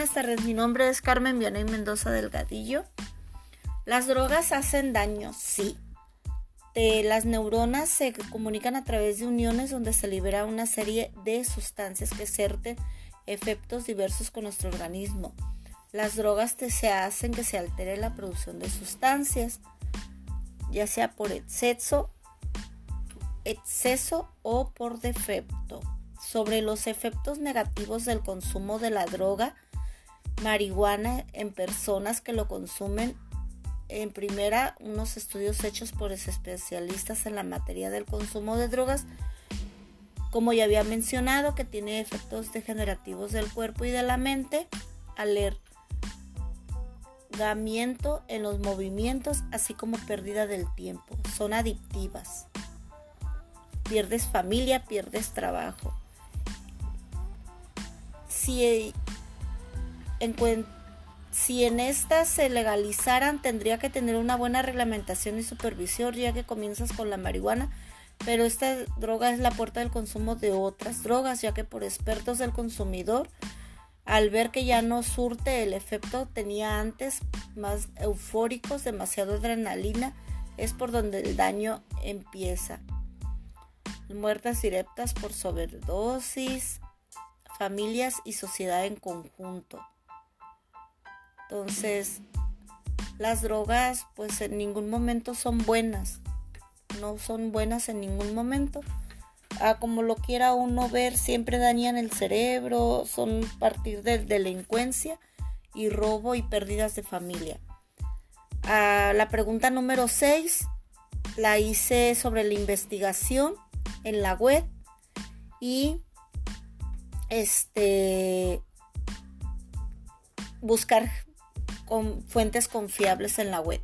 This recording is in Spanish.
Buenas tardes, mi nombre es Carmen Vianey Mendoza Delgadillo. Las drogas hacen daño, sí. las neuronas se comunican a través de uniones donde se libera una serie de sustancias que ejercen efectos diversos con nuestro organismo. Las drogas se hacen que se altere la producción de sustancias, ya sea por exceso, exceso o por defecto. Sobre los efectos negativos del consumo de la droga, marihuana en personas que lo consumen. En primera, unos estudios hechos por especialistas en la materia del consumo de drogas, como ya había mencionado, que tiene efectos degenerativos del cuerpo y de la mente, alergamiento en los movimientos, así como pérdida del tiempo. Son adictivas. Pierdes familia, pierdes trabajo. Si si en estas se legalizaran, tendría que tener una buena reglamentación y supervisión, ya que comienzas con la marihuana, pero esta droga es la puerta del consumo de otras drogas, ya que por expertos del consumidor, al ver que ya no surte el efecto tenía antes más eufóricos, demasiado adrenalina, es por donde el daño empieza. Muertes directas por sobredosis, familias y sociedad en conjunto. Entonces, las drogas pues en ningún momento son buenas. No son buenas en ningún momento. A como lo quiera uno ver, siempre dañan el cerebro, son partir de delincuencia y robo y pérdidas de familia. A la pregunta número 6 la hice sobre la investigación en la web y este buscar con fuentes confiables en la web.